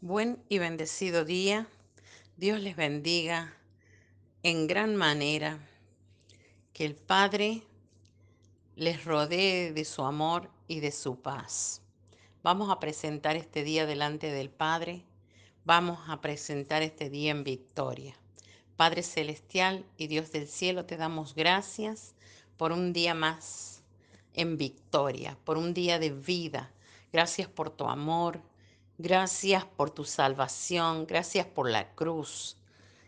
Buen y bendecido día. Dios les bendiga en gran manera. Que el Padre les rodee de su amor y de su paz. Vamos a presentar este día delante del Padre. Vamos a presentar este día en victoria. Padre Celestial y Dios del cielo, te damos gracias por un día más en victoria, por un día de vida. Gracias por tu amor, Gracias por tu salvación, gracias por la cruz.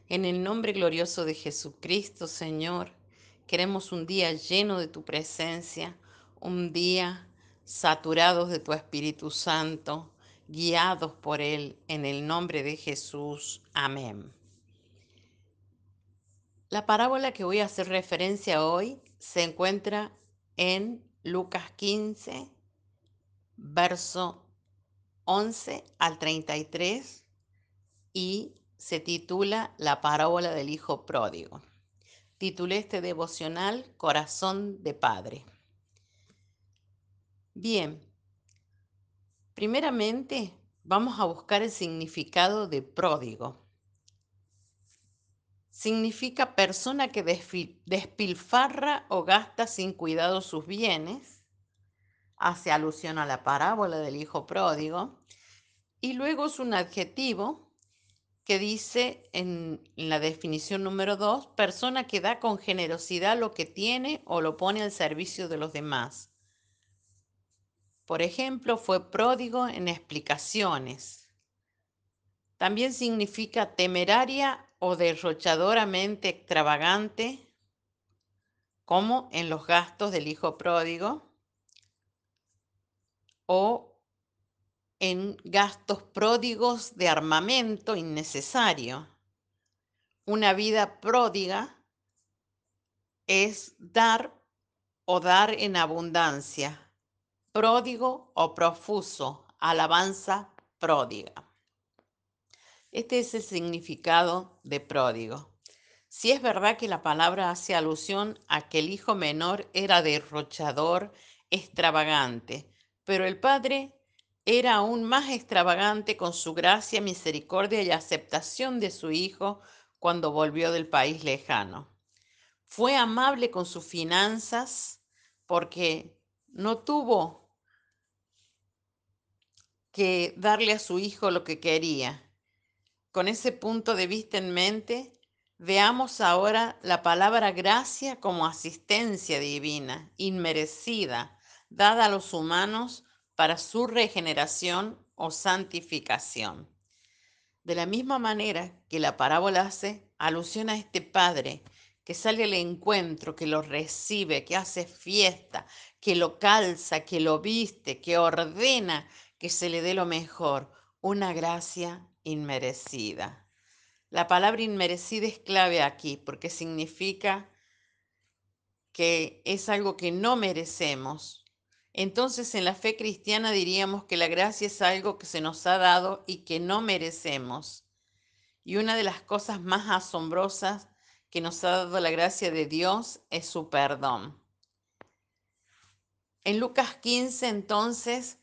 En el nombre glorioso de Jesucristo, Señor, queremos un día lleno de tu presencia, un día saturados de tu Espíritu Santo, guiados por Él, en el nombre de Jesús. Amén. La parábola que voy a hacer referencia hoy se encuentra en Lucas 15, verso 11 al 33 y se titula La parábola del Hijo Pródigo. Titulé este devocional Corazón de Padre. Bien, primeramente vamos a buscar el significado de pródigo. Significa persona que despilfarra o gasta sin cuidado sus bienes hace alusión a la parábola del hijo pródigo. Y luego es un adjetivo que dice en, la definición número dos, persona que da con generosidad lo que tiene o lo pone al servicio de los demás. Por ejemplo, fue pródigo en explicaciones. También significa temeraria o derrochadoramente extravagante, como en los gastos del hijo pródigo o en gastos pródigos de armamento innecesario. Una vida pródiga es dar o dar en abundancia, pródigo o profuso, alabanza pródiga. Este es el significado de pródigo. Si es verdad que la palabra hace alusión a que el hijo menor era derrochador, extravagante, pero el Padre era aún más extravagante con su gracia, misericordia y aceptación de su Hijo cuando volvió del país lejano. Fue amable con sus finanzas porque no tuvo que darle a su hijo lo que quería. Con ese punto de vista en mente, veamos ahora la palabra gracia como asistencia divina, inmerecida, dada a los humanos para su regeneración o santificación. De la misma manera que la parábola hace alusión a este Padre que sale al encuentro, que lo recibe, que hace fiesta, que lo calza, que lo viste, que ordena que se le dé lo mejor, una gracia inmerecida. La palabra inmerecida es clave aquí porque significa que es algo que no merecemos, entonces en la fe cristiana diríamos que la gracia es algo que se nos ha dado y que no merecemos. Y una de las cosas más asombrosas que nos ha dado la gracia de Dios es su perdón. En Lucas 15 entonces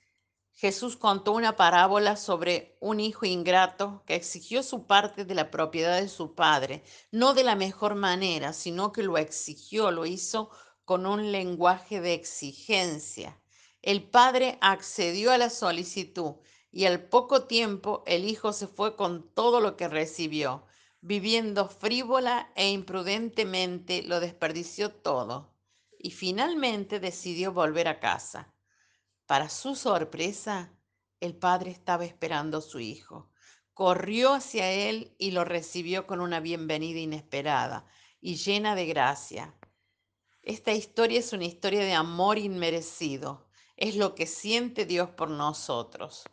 Jesús contó una parábola sobre un hijo ingrato que exigió su parte de la propiedad de su padre, no de la mejor manera, sino que lo exigió, lo hizo con un lenguaje de exigencia. El padre accedió a la solicitud y al poco tiempo el hijo se fue con todo lo que recibió. Viviendo frívola e imprudentemente lo desperdició todo y finalmente decidió volver a casa. Para su sorpresa, el padre estaba esperando a su hijo. Corrió hacia él y lo recibió con una bienvenida inesperada y llena de gracia. Esta historia es una historia de amor inmerecido es lo que siente Dios por nosotros.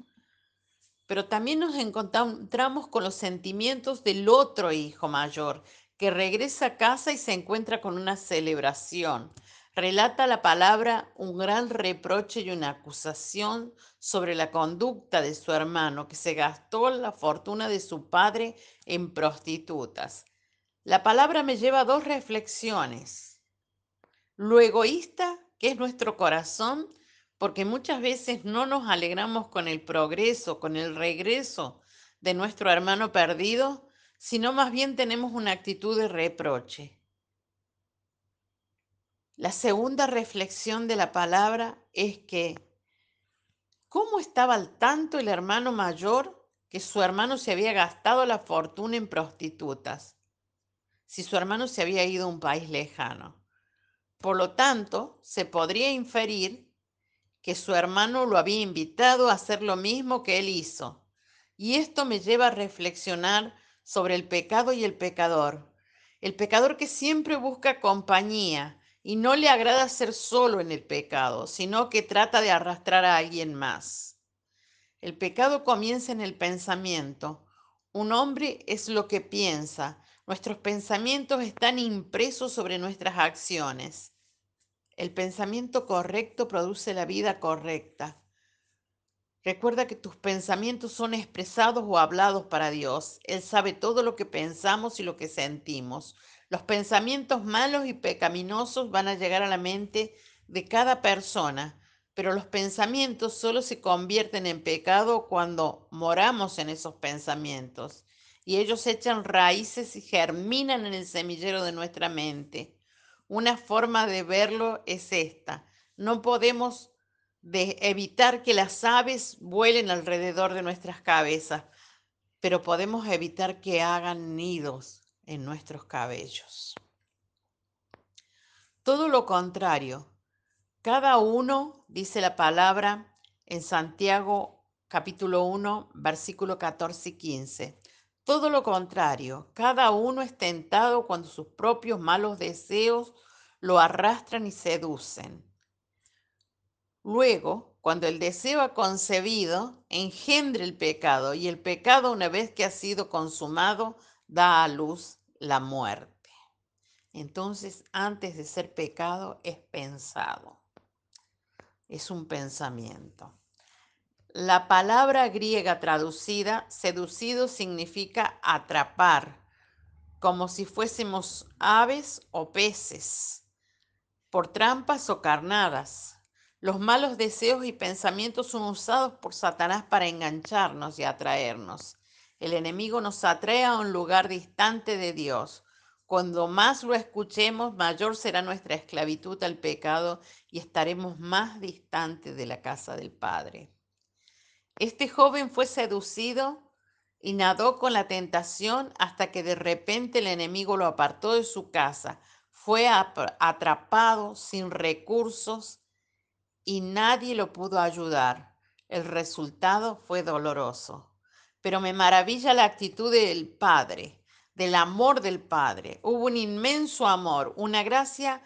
Pero también nos encontramos con los sentimientos del otro hijo mayor, que regresa a casa y se encuentra con una celebración. Relata la palabra un gran reproche y una acusación sobre la conducta de su hermano, que se gastó la fortuna de su padre en prostitutas. La palabra me lleva a dos reflexiones. Lo egoísta, que es nuestro corazón, porque muchas veces no nos alegramos con el progreso, con el regreso de nuestro hermano perdido, sino más bien tenemos una actitud de reproche. La segunda reflexión de la palabra es que, ¿cómo estaba al tanto el hermano mayor que su hermano se había gastado la fortuna en prostitutas? Si su hermano se había ido a un país lejano. Por lo tanto, se podría inferir que su hermano lo había invitado a hacer lo mismo que él hizo. Y esto me lleva a reflexionar sobre el pecado y el pecador. El pecador que siempre busca compañía y no le agrada ser solo en el pecado, sino que trata de arrastrar a alguien más. El pecado comienza en el pensamiento. Un hombre es lo que piensa, Nuestros pensamientos están impresos sobre nuestras acciones. El pensamiento correcto produce la vida correcta. Recuerda que tus pensamientos son expresados o hablados para Dios. Él sabe todo lo que pensamos y lo que sentimos. Los pensamientos malos y pecaminosos van a llegar a la mente de cada persona, pero los pensamientos solo se convierten en pecado cuando moramos en esos pensamientos y ellos echan raíces y germinan en el semillero de nuestra mente. Una forma de verlo es esta. No podemos evitar que las aves vuelen alrededor de nuestras cabezas, pero podemos evitar que hagan nidos en nuestros cabellos. Todo lo contrario, cada uno, dice la palabra en Santiago capítulo 1, versículo 14 y 15, todo lo contrario, cada uno es tentado cuando sus propios malos deseos lo arrastran y seducen. Luego, cuando el deseo ha concebido, engendra el pecado y el pecado una vez que ha sido consumado da a luz la muerte. Entonces, antes de ser pecado, es pensado. Es un pensamiento. La palabra griega traducida, seducido, significa atrapar, como si fuésemos aves o peces, por trampas o carnadas. Los malos deseos y pensamientos son usados por Satanás para engancharnos y atraernos. El enemigo nos atrae a un lugar distante de Dios. Cuando más lo escuchemos, mayor será nuestra esclavitud al pecado y estaremos más distantes de la casa del Padre. Este joven fue seducido y nadó con la tentación hasta que de repente el enemigo lo apartó de su casa. Fue atrapado sin recursos y nadie lo pudo ayudar. El resultado fue doloroso. Pero me maravilla la actitud del Padre, del amor del Padre. Hubo un inmenso amor, una gracia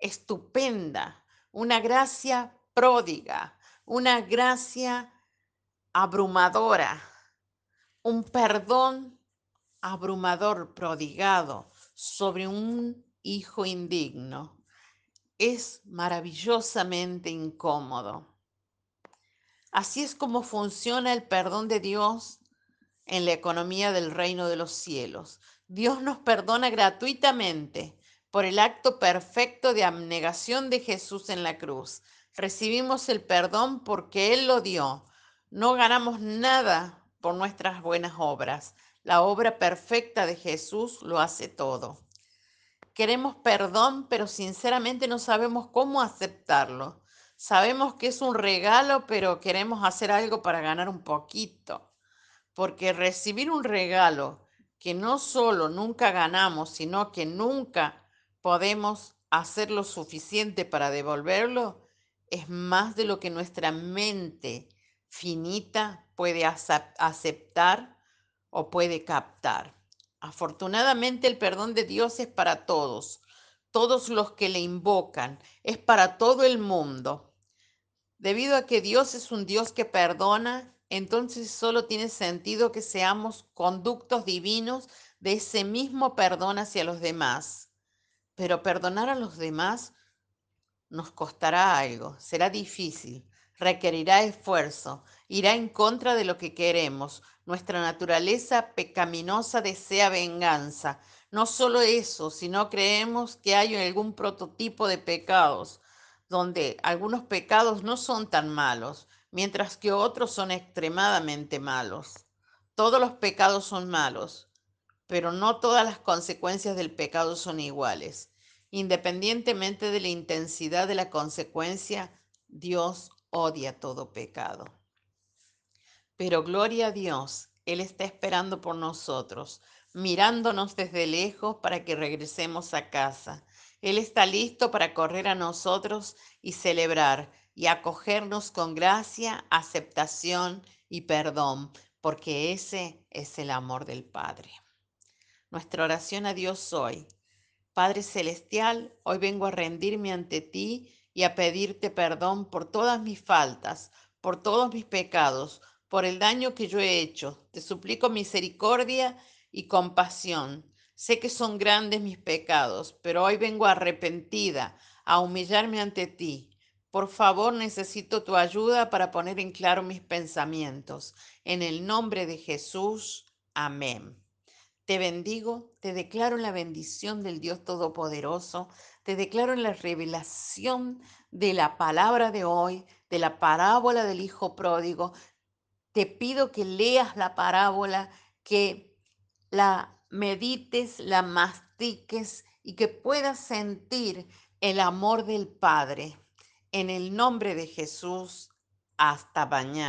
estupenda, una gracia pródiga, una gracia abrumadora, un perdón abrumador prodigado sobre un hijo indigno. Es maravillosamente incómodo. Así es como funciona el perdón de Dios en la economía del reino de los cielos. Dios nos perdona gratuitamente por el acto perfecto de abnegación de Jesús en la cruz. Recibimos el perdón porque Él lo dio no ganamos nada por nuestras buenas obras. La obra perfecta de Jesús lo hace todo. Queremos perdón, pero sinceramente no sabemos cómo aceptarlo. Sabemos que es un regalo, pero queremos hacer algo para ganar un poquito. Porque recibir un regalo que no solo nunca ganamos, sino que nunca podemos hacer lo suficiente para devolverlo, es más de lo que nuestra mente finita puede aceptar o puede captar. Afortunadamente el perdón de Dios es para todos, todos los que le invocan, es para todo el mundo. Debido a que Dios es un Dios que perdona, entonces solo tiene sentido que seamos conductos divinos de ese mismo perdón hacia los demás. Pero perdonar a los demás nos costará algo, será difícil, requerirá esfuerzo, irá en contra de lo que queremos. Nuestra naturaleza pecaminosa desea venganza. No solo eso, sino creemos que hay algún prototipo de pecados, donde algunos pecados no son tan malos, mientras que otros son extremadamente malos. Todos los pecados son malos, pero no todas las consecuencias del pecado son iguales. Independientemente de la intensidad de la consecuencia, Dios odia todo pecado. Pero gloria a Dios, Él está esperando por nosotros, mirándonos desde lejos para que regresemos a casa. Él está listo para correr a nosotros y celebrar y acogernos con gracia, aceptación y perdón, porque ese es el amor del Padre. Nuestra oración a Dios hoy. Padre Celestial, hoy vengo a rendirme ante ti y a pedirte perdón por todas mis faltas, por todos mis pecados, por el daño que yo he hecho. Te suplico misericordia y compasión. Sé que son grandes mis pecados, pero hoy vengo arrepentida a humillarme ante ti. Por favor, necesito tu ayuda para poner en claro mis pensamientos. En el nombre de Jesús, amén. Te bendigo, te declaro la bendición del Dios Todopoderoso, te declaro la revelación de la palabra de hoy, de la parábola del Hijo Pródigo. Te pido que leas la parábola, que la medites, la mastiques y que puedas sentir el amor del Padre. En el nombre de Jesús, hasta mañana.